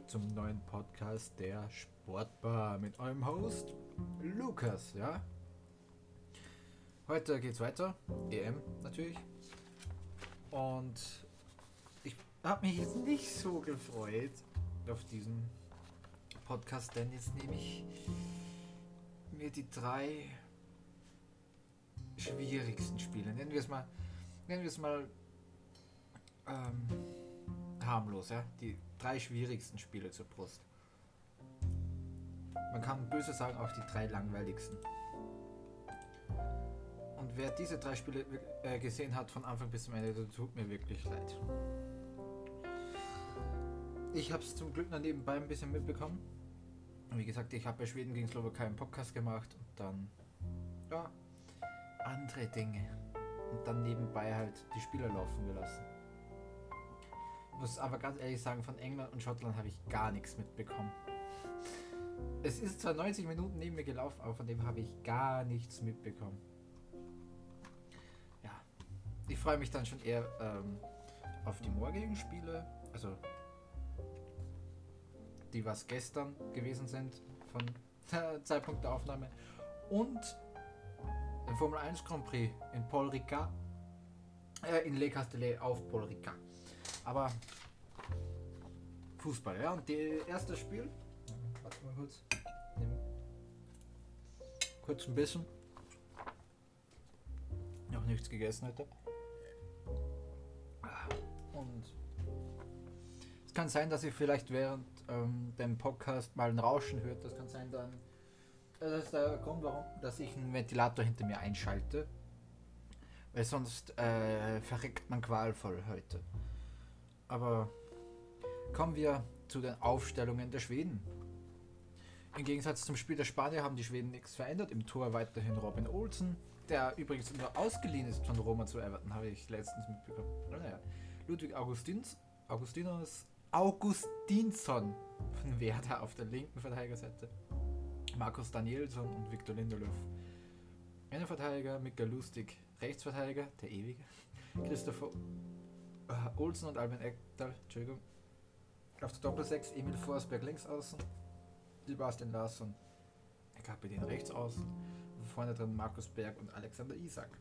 zum neuen Podcast der Sportbar mit eurem Host Lukas, ja? Heute geht's weiter, EM natürlich. Und ich habe mich jetzt nicht so gefreut auf diesen Podcast, denn jetzt nehme ich mir die drei schwierigsten Spiele, nennen wir es mal, nennen wir es mal ähm, harmlos, ja? Die drei schwierigsten Spiele zur Brust. Man kann böse sagen, auch die drei langweiligsten. Und wer diese drei Spiele äh, gesehen hat von Anfang bis zum Ende, der tut mir wirklich leid. Ich habe es zum Glück nebenbei ein bisschen mitbekommen. Wie gesagt, ich habe bei Schweden gegen Slowakei einen Podcast gemacht und dann, ja, andere Dinge. Und dann nebenbei halt die Spieler laufen gelassen muss aber ganz ehrlich sagen, von England und Schottland habe ich gar nichts mitbekommen. Es ist zwar 90 Minuten neben mir gelaufen, aber von dem habe ich gar nichts mitbekommen. Ja, ich freue mich dann schon eher ähm, auf die morgigen Spiele, also die was gestern gewesen sind von der Zeitpunkt der Aufnahme und den Formel 1 Grand Prix in Paul Ricard, äh, in Le Castellet auf Paul Ricard. Aber Fußball, ja. Und das erste Spiel. Warte mal kurz. Nimm kurz ein bisschen. Noch nichts gegessen heute. Und es kann sein, dass ihr vielleicht während ähm, dem Podcast mal ein Rauschen hört. Das kann sein dann. Das ist der Grund, warum dass ich einen Ventilator hinter mir einschalte. Weil sonst äh, verreckt man qualvoll heute. Aber kommen wir zu den Aufstellungen der Schweden. Im Gegensatz zum Spiel der Spanier haben die Schweden nichts verändert. Im Tor weiterhin Robin Olsen, der übrigens nur ausgeliehen ist von Roma zu Everton, habe ich letztens mitbekommen. Naja. Ludwig Augustins, Augustinus Augustinsson von Werder auf der linken Verteidigerseite. Markus Danielsson und Viktor Lindelöf. Innenverteidiger, Mika Lustig, Rechtsverteidiger, der ewige. Christopher Olsen und Albin Ekdal, Entschuldigung. Auf der Doppel 6 Emil Forsberg links außen, Sebastian Larsson, Kapitän rechts außen, vorne drin Markus Berg und Alexander Isak.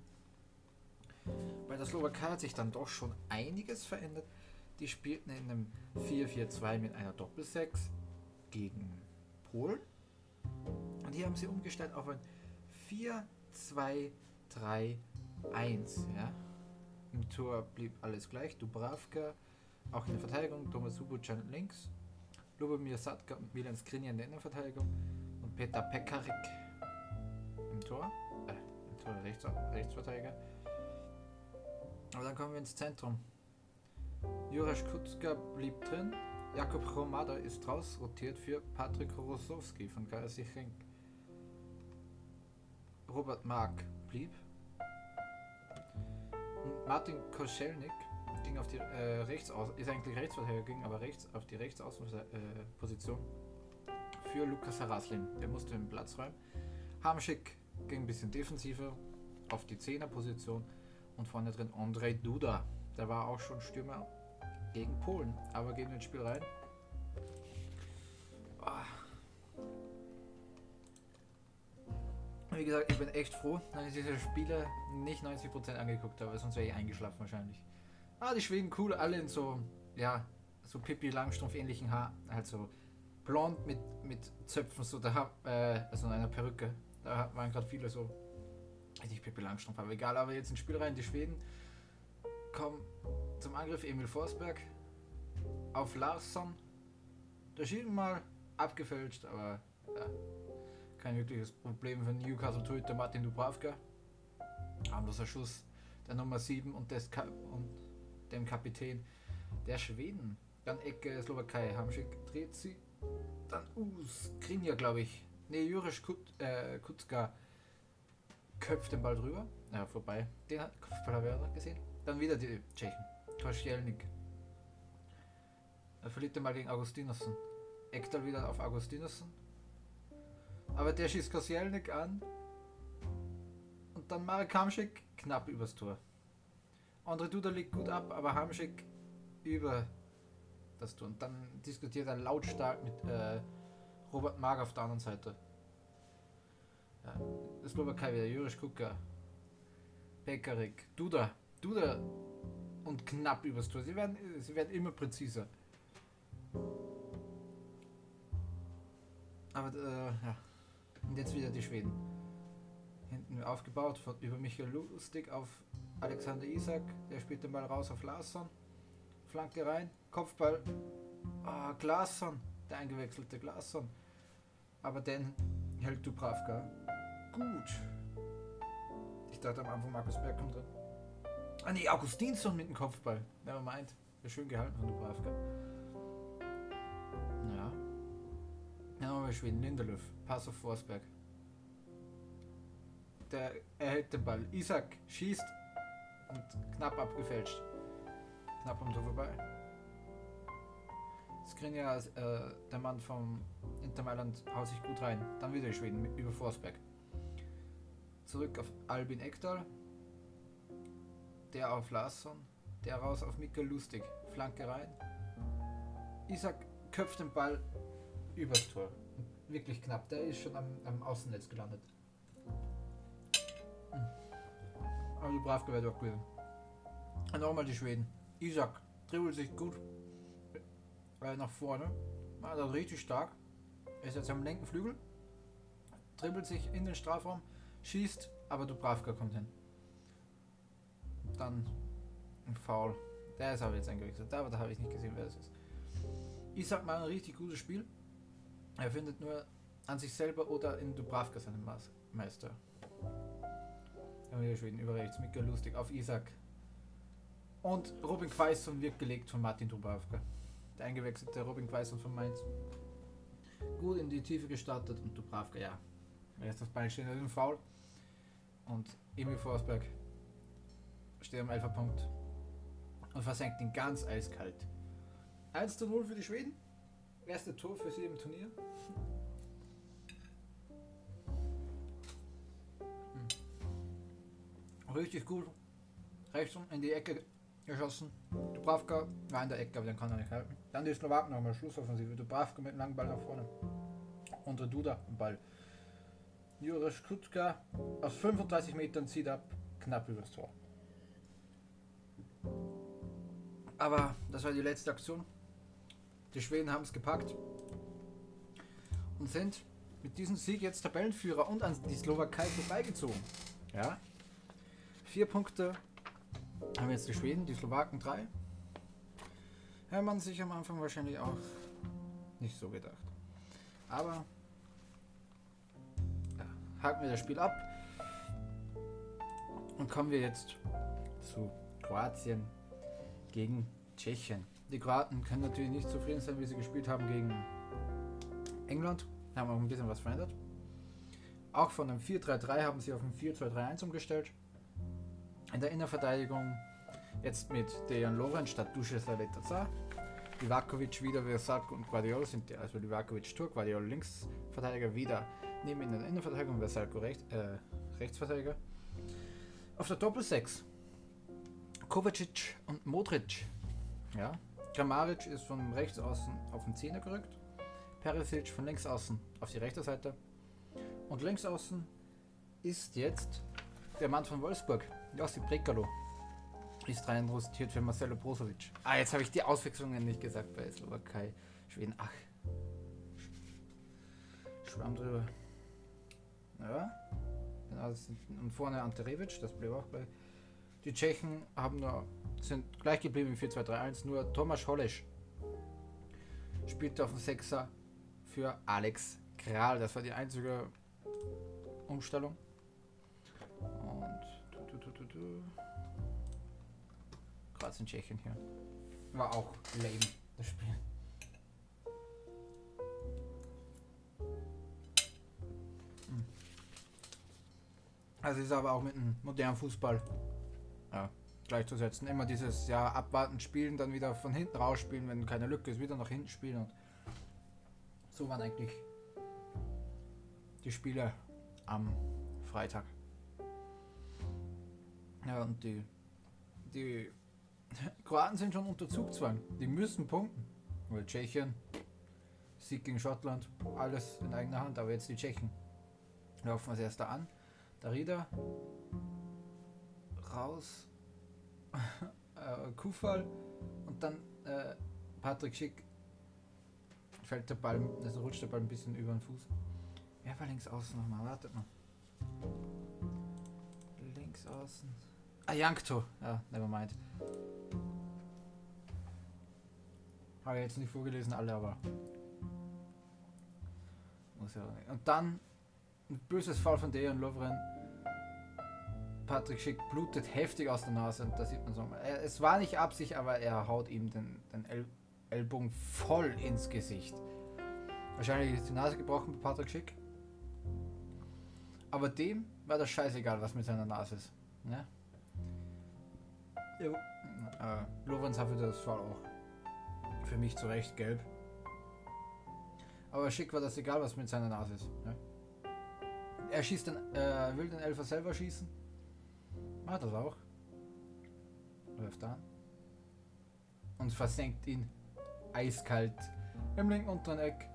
Bei der Slowakei hat sich dann doch schon einiges verändert. Die spielten in einem 4-4-2 mit einer Doppel 6 gegen Polen. Und hier haben sie umgestellt auf ein 4-2-3-1. Ja? Im Tor blieb alles gleich. Dubravka, auch in der Verteidigung. Thomas Subucan links. Lubomir Sadka und Milan Skriniar in der Innenverteidigung. Und Peter Pekarik im Tor. Äh, im Tor rechts, Rechtsverteidiger. Aber dann kommen wir ins Zentrum. Jurasch Kutzka blieb drin. Jakob Romada ist raus rotiert für Patrick Rosowski von KSC. Robert Mark blieb. Martin Koschelnik ging auf die äh, rechts aus, ist eigentlich Rechtsverteidiger, ging aber rechts auf die Rechtsaußenposition für Lukas Haraslin. Der musste den Platz räumen. Hamschick ging ein bisschen defensiver auf die Zehnerposition und vorne drin Andrei Duda. Der war auch schon Stürmer gegen Polen, aber wir ins Spiel rein. Wie gesagt, ich bin echt froh, dass ich diese Spiele nicht 90% angeguckt habe, sonst wäre ich eingeschlafen wahrscheinlich. Ah, die Schweden cool, alle in so, ja, so Pippi Langstrumpf ähnlichen Haar, halt so blond mit, mit Zöpfen, so da, äh, also in einer Perücke. Da waren gerade viele so, nicht Pippi Langstrumpf, aber egal, aber jetzt ins Spiel rein, die Schweden kommen zum Angriff Emil Forsberg auf Larsson. Da schien mal abgefälscht, aber ja, kein wirkliches Problem für Newcastle Torhüter Martin Dubravka. Harmloser Schuss der Nummer 7 und, des Ka und dem Kapitän der Schweden. Dann Ecke Slowakei, Hamschick dreht sie. Dann Us, Krinja, glaube ich. Ne, Jurisch Kut, äh, Kutzka köpft den Ball drüber. Ja, vorbei. Den hat ich gesehen. Dann wieder die Tschechen. Kościelnik. Er verliert den Ball gegen Augustinussen. Ekdal wieder auf Augustinussen. Aber der schießt Kosielnik an. Und dann Marek Hamschik knapp übers Tor. Andre Duda liegt gut ab, aber Hamschik über das tun. Dann diskutiert er lautstark mit äh, Robert Mag auf der anderen Seite. Ja, das Slowakei wieder, Jurisch Kuka, Pekarik, Duda, Duda und knapp übers Tor. Sie werden, sie werden immer präziser. Aber äh, ja. Und jetzt wieder die Schweden. Hinten aufgebaut von über Michael Lustig auf Alexander Isak. Der spielt den Ball raus auf Larsson. Flanke rein. Kopfball. Ah, Glasson. Der eingewechselte Glasson. Aber den hält Dubravka. Gut. Ich dachte am Anfang Markus Berg kommt drin. Ah nee, Augustinsson mit dem Kopfball. Never mind. Wäre schön gehalten von Dubravka. Wir Schweden. Lindelöf. Pass auf Forsberg. Der erhält den Ball. Isaac schießt und knapp abgefälscht. Knapp am Tor vorbei. Skriniar, äh, der Mann vom Inter Mailand, haut sich gut rein. Dann wieder Schweden über Forsberg. Zurück auf Albin Ekdal. Der auf Larsson. Der raus auf Mikkel Lustig. Flanke rein. Isaac köpft den Ball übers Tor. Wirklich knapp. Der ist schon am, am Außennetz gelandet. Die Bravka wird auch gewesen. Und nochmal die Schweden. Isaac dribbelt sich gut äh, nach vorne. War da richtig stark. Ist jetzt am linken Flügel. Dribbelt sich in den Strafraum. Schießt, aber Dubravka kommt hin. Dann ein Foul. Der ist aber jetzt eingewechselt. Aber da habe ich nicht gesehen, wer das ist. Isaac mal ein richtig gutes Spiel. Er findet nur an sich selber oder in Dubravka seinen Meister. Dann wieder Schweden über rechts. Mika Lustig auf Isaac. Und Robin Quaison wird gelegt von Martin Dubravka. Der eingewechselte Robin Quaison von Mainz. Gut in die Tiefe gestartet und Dubravka, ja. Erst das Bein steht im Foul. Und Emil Forsberg steht am 11. Punkt und versenkt ihn ganz eiskalt. 1 zu 0 für die Schweden. Erste Tor für sie im Turnier. Hm. Richtig gut. Rechts in die Ecke geschossen. Dubravka war in der Ecke, aber den kann er nicht halten. Dann die Slowaken nochmal Schlussoffensive. Dubravka mit einem langen Ball nach vorne. Und der Duda am Ball. Jurek Kutka aus 35 Metern zieht ab, knapp übers Tor. Aber das war die letzte Aktion. Die Schweden haben es gepackt und sind mit diesem Sieg jetzt Tabellenführer und an die Slowakei vorbeigezogen. Ja. Vier Punkte haben jetzt die Schweden, die Slowaken drei. Ja, man sich am Anfang wahrscheinlich auch nicht so gedacht. Aber ja, haken wir das Spiel ab und kommen wir jetzt zu Kroatien gegen Tschechien. Die Kroaten können natürlich nicht zufrieden sein, wie sie gespielt haben gegen England. Haben auch ein bisschen was verändert. Auch von einem 4-3-3 haben sie auf ein 4-2-3-1 umgestellt. In der Innenverteidigung jetzt mit Dejan Lovren statt Duše Saletaza. Livakovic wieder Versac und Guardiola sind die, also Livakovic Tour, Guardiola Linksverteidiger wieder neben in der Innenverteidigung, Versalco Recht, äh, Rechtsverteidiger. Auf der Doppel 6 Kovacic und Modric. Ja. Kramaric ist von rechts außen auf den Zehner gerückt. Perisic von links außen auf die rechte Seite. Und links außen ist jetzt der Mann von Wolfsburg, Josip Brekalo. Ist rein rostiert für Marcelo Brozovic. Ah, jetzt habe ich die Auswechslungen nicht gesagt bei Slowakei. Schweden, ach. Schwamm drüber. Ja. Genau, und vorne Ante Revic, das blieb auch bei die Tschechen haben nur, sind gleich geblieben im 4-2-3-1, nur Tomasz Holesch spielte auf dem Sechser für Alex Kral. Das war die einzige Umstellung. Und tu, Kroatien, Tschechien hier. War auch lame, das Spiel. Hm. Also ist aber auch mit einem modernen Fußball ja, gleichzusetzen. Immer dieses ja abwarten, spielen, dann wieder von hinten rausspielen, wenn keine Lücke ist, wieder nach hinten spielen und so waren eigentlich die Spiele am Freitag. Ja, und die, die Kroaten sind schon unter Zugzwang. Die müssen punkten. Oder Tschechien. Sieg gegen Schottland. Alles in eigener Hand. Aber jetzt die Tschechen. Laufen als erster an. Darida. Raus. Äh, Kufal. Und dann äh, Patrick Schick. Fällt der Ball, also rutscht der Ball ein bisschen über den Fuß. Wer war links außen nochmal? Wartet mal. Links außen. Ah, Yankto. Ja, never mind. Habe ich jetzt nicht vorgelesen, alle, aber. Muss ja. Und dann ein böses Fall von Dejan Lovren. Patrick Schick blutet heftig aus der Nase und da sieht man so. Er, es war nicht Absicht, aber er haut ihm den, den El Ellbogen voll ins Gesicht. Wahrscheinlich ist die Nase gebrochen bei Patrick Schick. Aber dem war das scheißegal, was mit seiner Nase ist. Ne? Jo. Äh, Lorenz hat für das Fall auch für mich zu Recht gelb. Aber schick war das egal, was mit seiner Nase ist. Ne? Er schießt den, äh, will den Elfer selber schießen. Macht das auch. Läuft an. Und versenkt ihn eiskalt im linken unteren Eck.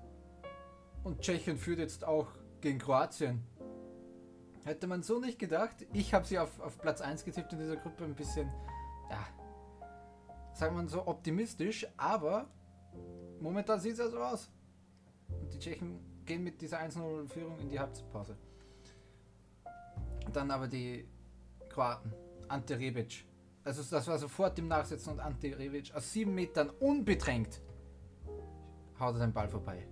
Und Tschechien führt jetzt auch gegen Kroatien. Hätte man so nicht gedacht. Ich habe sie auf, auf Platz 1 getippt in dieser Gruppe. Ein bisschen, ja, sagen wir so optimistisch. Aber momentan sieht es ja so aus. Und die Tschechen gehen mit dieser 1-0-Führung in die Halbzeitpause. Dann aber die Kroaten. Ante Rebic. Also das war sofort im Nachsetzen und Ante Rebic aus sieben Metern unbedrängt haut er den Ball vorbei.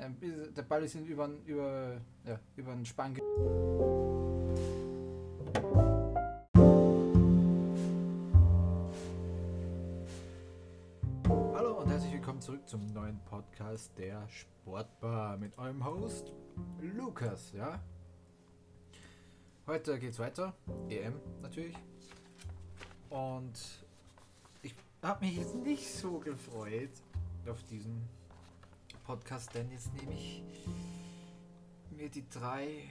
Ähm, der Ball ist über, über, ja, über den Spann. Hallo und herzlich willkommen zurück zum neuen Podcast der Sportbar mit eurem Host Lukas, ja? Heute geht's weiter, EM natürlich. Und ich habe mich jetzt nicht so gefreut auf diesen Podcast, denn jetzt nehme ich mir die drei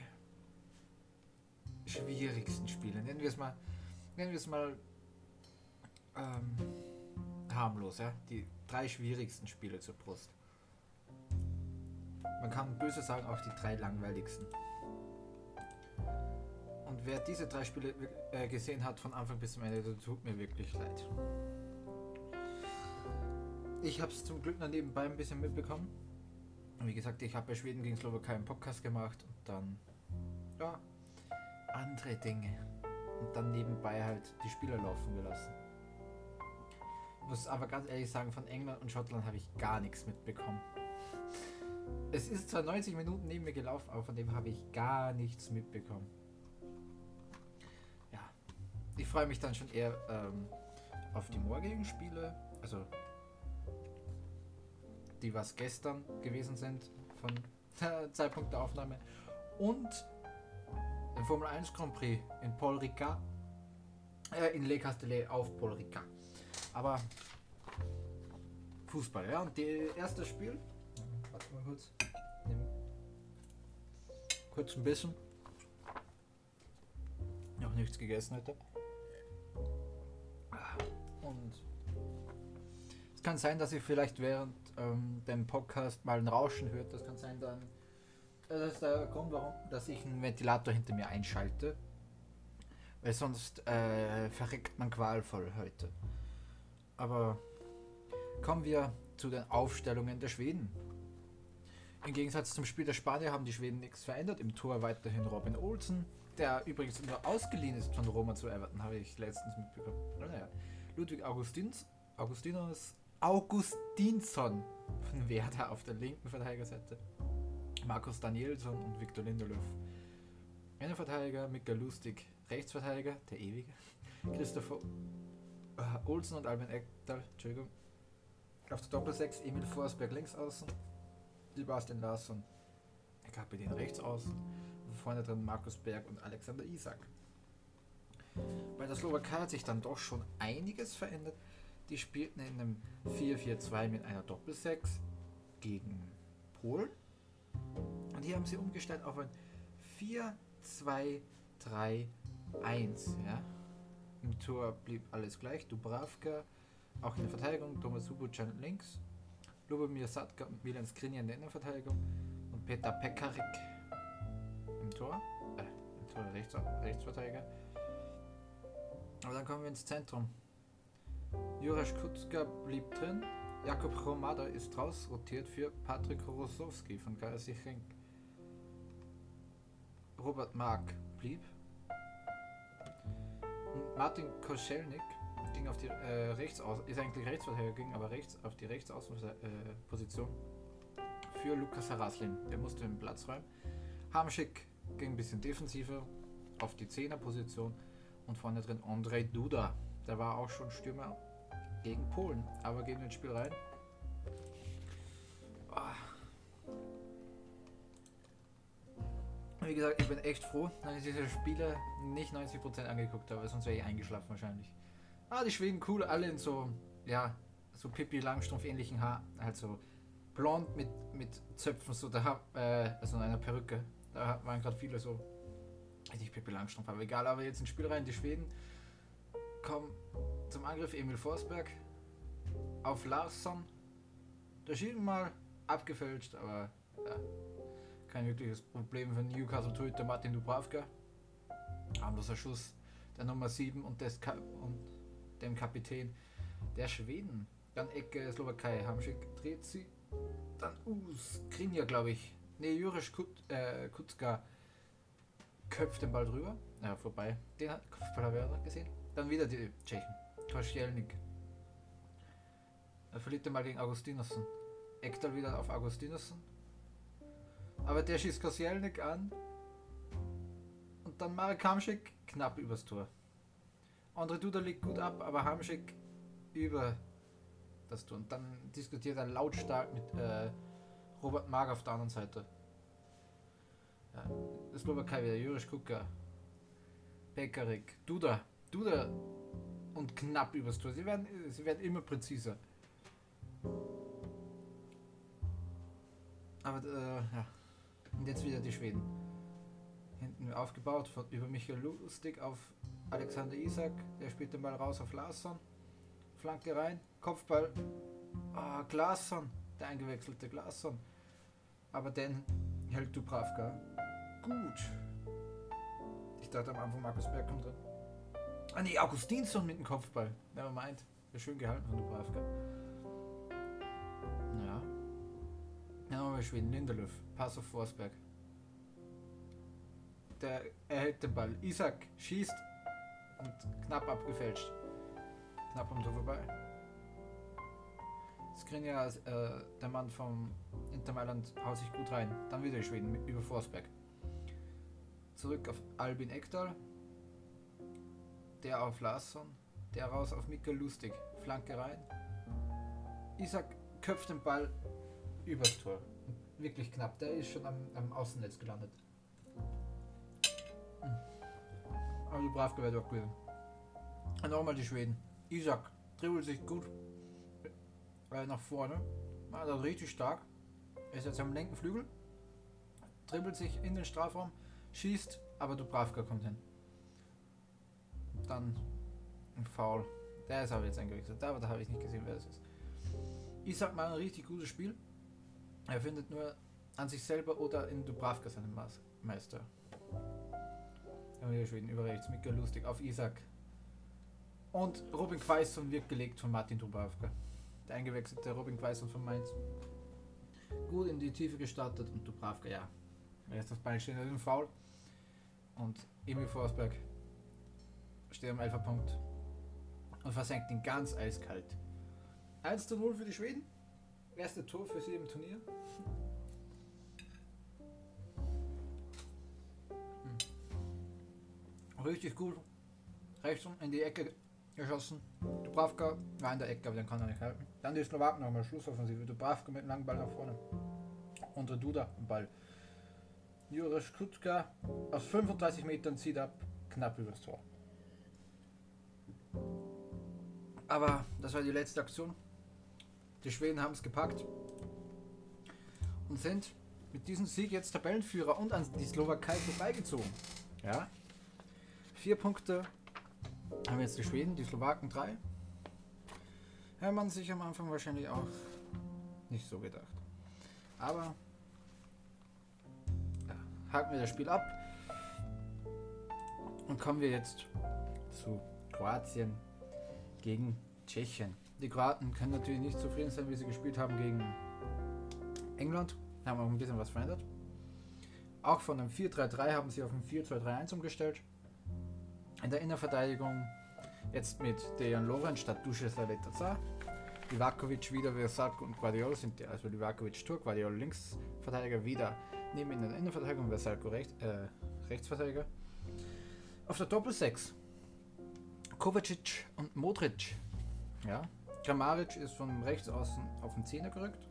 schwierigsten Spiele. Nennen wir es mal, nennen wir es mal ähm, harmlos, ja. Die drei schwierigsten Spiele zur Brust. Man kann böse sagen, auch die drei langweiligsten. Und wer diese drei Spiele äh, gesehen hat von Anfang bis zum Ende, der tut mir wirklich leid. Ich habe es zum Glück noch nebenbei ein bisschen mitbekommen. Wie gesagt, ich habe bei Schweden gegen Slowakei einen Podcast gemacht und dann, ja, andere Dinge. Und dann nebenbei halt die Spieler laufen gelassen. Ich muss aber ganz ehrlich sagen, von England und Schottland habe ich gar nichts mitbekommen. Es ist zwar 90 Minuten neben mir gelaufen, aber von dem habe ich gar nichts mitbekommen. Ich freue mich dann schon eher ähm, auf die morgigen Spiele. Also die was gestern gewesen sind von der Zeitpunkt der Aufnahme und den Formel 1 Grand Prix in Paul Ricard äh, in Le Castellet auf Paul Ricard. Aber Fußball, ja, und das erste Spiel. Warte mal kurz. Nehmen. Kurz ein bisschen. Noch nichts gegessen heute. Und es kann sein, dass ich vielleicht während ähm, dem Podcast mal ein Rauschen hört, das kann sein dann. Das ist der Grund, warum dass ich einen Ventilator hinter mir einschalte. Weil sonst äh, verreckt man qualvoll heute. Aber kommen wir zu den Aufstellungen der Schweden. Im Gegensatz zum Spiel der Spanier haben die Schweden nichts verändert. Im Tor weiterhin Robin Olsen, der übrigens nur ausgeliehen ist von Roma zu Everton, habe ich letztens mitbekommen. Naja. Ludwig Augustins, Augustinus Augustinsson von Werder auf der linken Verteidigerseite. Markus Danielsson und Viktor Lindelöf. Innenverteidiger Mikael Lustig, Rechtsverteidiger, der ewige. Christopher äh, Olsen und Albin Ekdal, Entschuldigung. Auf der Doppel 6 Emil Forsberg links außen. Sebastian Larsson, Kapitän rechts außen. Vorne drin Markus Berg und Alexander Isak. Bei der Slowakei hat sich dann doch schon einiges verändert. Die spielten in einem 4-4-2 mit einer Doppel-6 gegen Polen. Und hier haben sie umgestellt auf ein 4-2-3-1. Ja? Im Tor blieb alles gleich. Dubravka, auch in der Verteidigung, Thomas Subucan links. Lubomir Sadka und Milan Skriniar in der Innenverteidigung und Peter Pekarik im Tor. Äh, im Tor Rechts, Rechtsverteidiger. Aber dann kommen wir ins Zentrum. Jurasch Kutzka blieb drin. Jakob Romada ist raus rotiert für Patrick Rosowski von KSC Genk. Robert Mark blieb. Und Martin Koschelnik ging auf die äh, rechts ist eigentlich Rechtsverteidiger, ging aber rechts auf die Rechtsaußenposition äh, für Lukas Haraslin. Der musste den Platz räumen. Hamschick ging ein bisschen defensiver auf die Zehnerposition und vorne drin Andrei Duda. Der war auch schon Stürmer gegen Polen, aber gegen das Spiel rein. Ah. Wie gesagt, ich bin echt froh, dass ich diese Spiele nicht 90% angeguckt habe, sonst wäre ich eingeschlafen wahrscheinlich. Ah, die Schweden cool, alle in so, ja, so Pippi Langstrumpf ähnlichen Haar, halt so blond mit, mit Zöpfen, so da, äh, also in einer Perücke. Da waren gerade viele so, richtig Pippi Langstrumpf, aber egal, aber jetzt ins Spiel rein, die Schweden kommen zum Angriff Emil Forsberg auf Larsson. Der Schienen mal abgefälscht, aber ja, kein wirkliches Problem für Newcastle Torhüter Martin Dubravka. Harmloser Schuss der Nummer 7 und, des Ka und dem Kapitän der Schweden. Dann Ecke Slowakei, Hamschick dreht sie. Dann uh, Skrinja, glaube ich. Ne, Jurisch Kut, äh, Kutzka köpft den Ball drüber. Ja, vorbei. Den hat Kopfball habe ich gesehen. Dann wieder die Tschechen. Kościelnik. Er verliert den Ball gegen Augustinussen. Ektal wieder auf Augustinussen. Aber der schießt Kosielnik an. Und dann Marek Hamschik knapp übers Tor. Andre Duda liegt gut ab, aber Hamschik über das Tor. Und dann diskutiert er lautstark mit äh, Robert Mag auf der anderen Seite. Ja, Slowakei wieder, Jurisch Kuka, Pekarik, Duda, Duda und knapp übers Tor. Sie werden, sie werden immer präziser. Aber äh, ja. Und jetzt wieder die Schweden. Hinten aufgebaut von, über Michael Lustig auf Alexander Isak. Der spielt Ball raus auf Larsson. Flanke rein. Kopfball. Ah, Glasson. Der eingewechselte Glasson. Aber den hält Dubravka. Gut. Ich dachte am Anfang Markus Berg kommt drin. Ah nee, Augustinsson mit dem Kopfball. Never mind. Wäre schön gehalten von Dubravka. Ja. Dann haben wir Schweden. Lindelöf. Pass auf Forsberg. Der erhält den Ball. Isaac schießt und knapp abgefälscht. Knapp am Tor vorbei. Skrinja, äh, der Mann vom Inter Mailand, haut sich gut rein. Dann wieder die Schweden über Forsberg. Zurück auf Albin Ekdal. Der auf Larsson. Der raus auf Mikkel Lustig. Flanke rein. Isaac köpft den Ball übers Tor. Wirklich knapp. Der ist schon am, am Außennetz gelandet. Aber die Bravka wird auch gewesen. Nochmal die Schweden. Isaac dribbelt sich gut äh, nach vorne. War das richtig stark. Ist jetzt am linken Flügel. Dribbelt sich in den Strafraum. Schießt, aber Dubravka kommt hin. Dann ein Foul. Der ist aber jetzt eingewechselt. Aber da habe ich nicht gesehen, wer das ist. Isaac mal ein richtig gutes Spiel. Er findet nur an sich selber oder in Dubravka seinen Meister. Schweden über rechts. Mika lustig auf Isaac. Und Robin Quaison wird gelegt von Martin Dubravka. Der eingewechselte Robin Quaison von Mainz. Gut in die Tiefe gestartet und Dubravka, ja. Er ist das Ball stehen in Foul. Und Emil Forsberg steht am Elferpunkt und versenkt ihn ganz eiskalt. 1 zu 0 für die Schweden. Erste Tor für sie im Turnier. Hm. Richtig gut. Rechts in die Ecke geschossen. Dubravka war in der Ecke, aber den kann er nicht halten. Dann die Slowaken nochmal Schlussoffensive. Dubravka mit einem langen Ball nach vorne. Und der Duda am Ball. Jurisch Kutka aus 35 Metern zieht ab, knapp übers Tor. Aber das war die letzte Aktion. Die Schweden haben es gepackt und sind mit diesem Sieg jetzt Tabellenführer und an die Slowakei vorbeigezogen. Ja. Vier Punkte haben jetzt die Schweden, die Slowaken drei. Ja, man sich am Anfang wahrscheinlich auch nicht so gedacht. Aber ja, haken wir das Spiel ab und kommen wir jetzt zu Kroatien gegen Tschechien. Die Kroaten können natürlich nicht zufrieden sein, wie sie gespielt haben gegen England. Haben auch ein bisschen was verändert. Auch von einem 4-3-3 haben sie auf ein 4-2-3-1 umgestellt. In der Innenverteidigung jetzt mit Dejan Lovren statt Duše Saletaza. Livakovic wieder, Versac und Guardiola sind die, also Livakovic Tour, Guardiola Linksverteidiger wieder neben in der Innenverteidigung, Versalco Recht, äh, Rechtsverteidiger. Auf der Doppel 6 Kovacic und Modric. Ja. Kramaric ist von rechts außen auf den Zehner gerückt.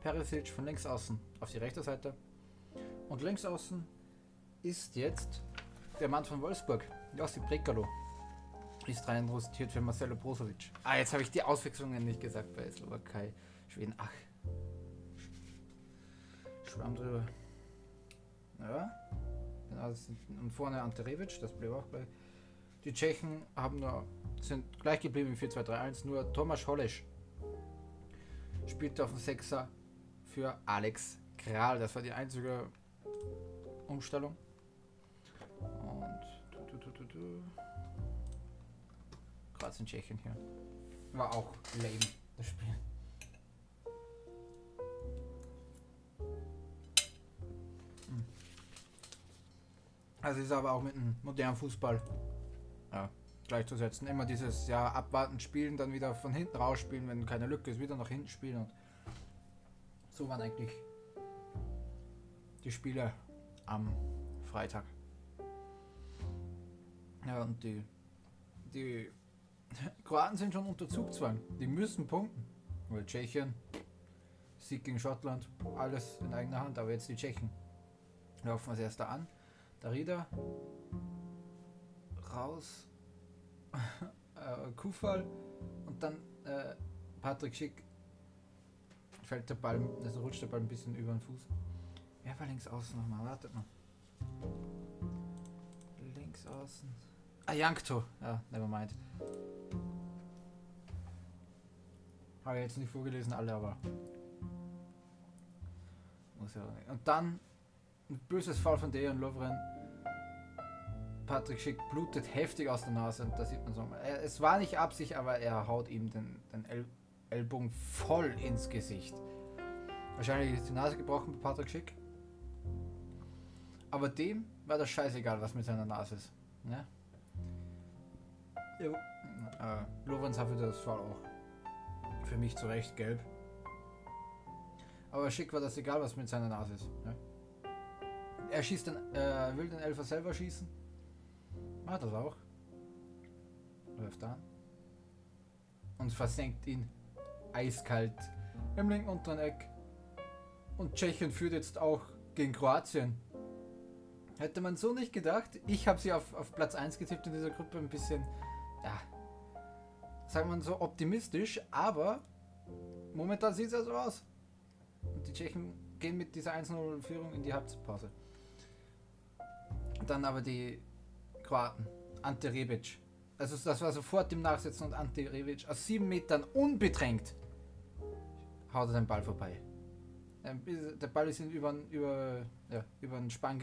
Perisic von links außen auf die rechte Seite. Und links außen ist jetzt der Mann von Wolfsburg, Josip Brekalo. Ist rein rostiert für Marcelo Brozovic. Ah, jetzt habe ich die Auswechslungen nicht gesagt bei Slowakei. Schweden, ach. Schwamm drüber. Ja. Genau, und vorne Ante Revic, das blieb auch bei die Tschechen haben nur, sind gleich geblieben im 4-2-3-1, nur Thomas Hollesch spielte auf dem Sechser für Alex Kral. Das war die einzige Umstellung. Kroatien, Tschechien hier. War auch lame, das Spiel. Hm. Also ist aber auch mit dem modernen Fußball ja, gleichzusetzen. Immer dieses ja abwarten, spielen, dann wieder von hinten rausspielen, wenn keine Lücke ist, wieder nach hinten spielen und so waren eigentlich die Spiele am Freitag. Ja, und die, die Kroaten sind schon unter Zugzwang. Die müssen punkten. Weil Tschechien, Sieg gegen Schottland, alles in eigener Hand. Aber jetzt die Tschechen laufen als erster an. Darida raus, äh, Kufal und dann äh, Patrick Schick fällt der Ball, also rutscht der Ball ein bisschen über den Fuß. Wer war links außen nochmal? Wartet mal. Links außen. Ah, Yankto. Ja, never mind. Habe ich jetzt nicht vorgelesen, alle, aber. Muss ja nicht. Und dann ein böses Fall von Dejan Lovren Patrick Schick blutet heftig aus der Nase und da sieht man so. Es war nicht Absicht, aber er haut ihm den, den El Ellbogen voll ins Gesicht. Wahrscheinlich ist die Nase gebrochen bei Patrick Schick. Aber dem war das scheißegal, was mit seiner Nase ist. Ne? Ja. Äh, Lorenz hat für das Fall auch für mich zu Recht gelb. Aber Schick war das egal, was mit seiner Nase ist. Ne? Er schießt den, äh, will den Elfer selber schießen Macht das auch. Läuft an. Und versenkt ihn eiskalt im linken unteren Eck. Und Tschechien führt jetzt auch gegen Kroatien. Hätte man so nicht gedacht. Ich habe sie auf, auf Platz 1 getippt in dieser Gruppe. Ein bisschen, ja, sagen wir so optimistisch. Aber momentan sieht es ja so aus. Und die Tschechen gehen mit dieser 1-0-Führung in die Halbzeitpause. Dann aber die Kroaten, Ante Rebic. Also das war sofort im Nachsetzen und Ante Rebic aus sieben Metern unbedrängt haut er den Ball vorbei. Der Ball ist über, über, ja, über den Spann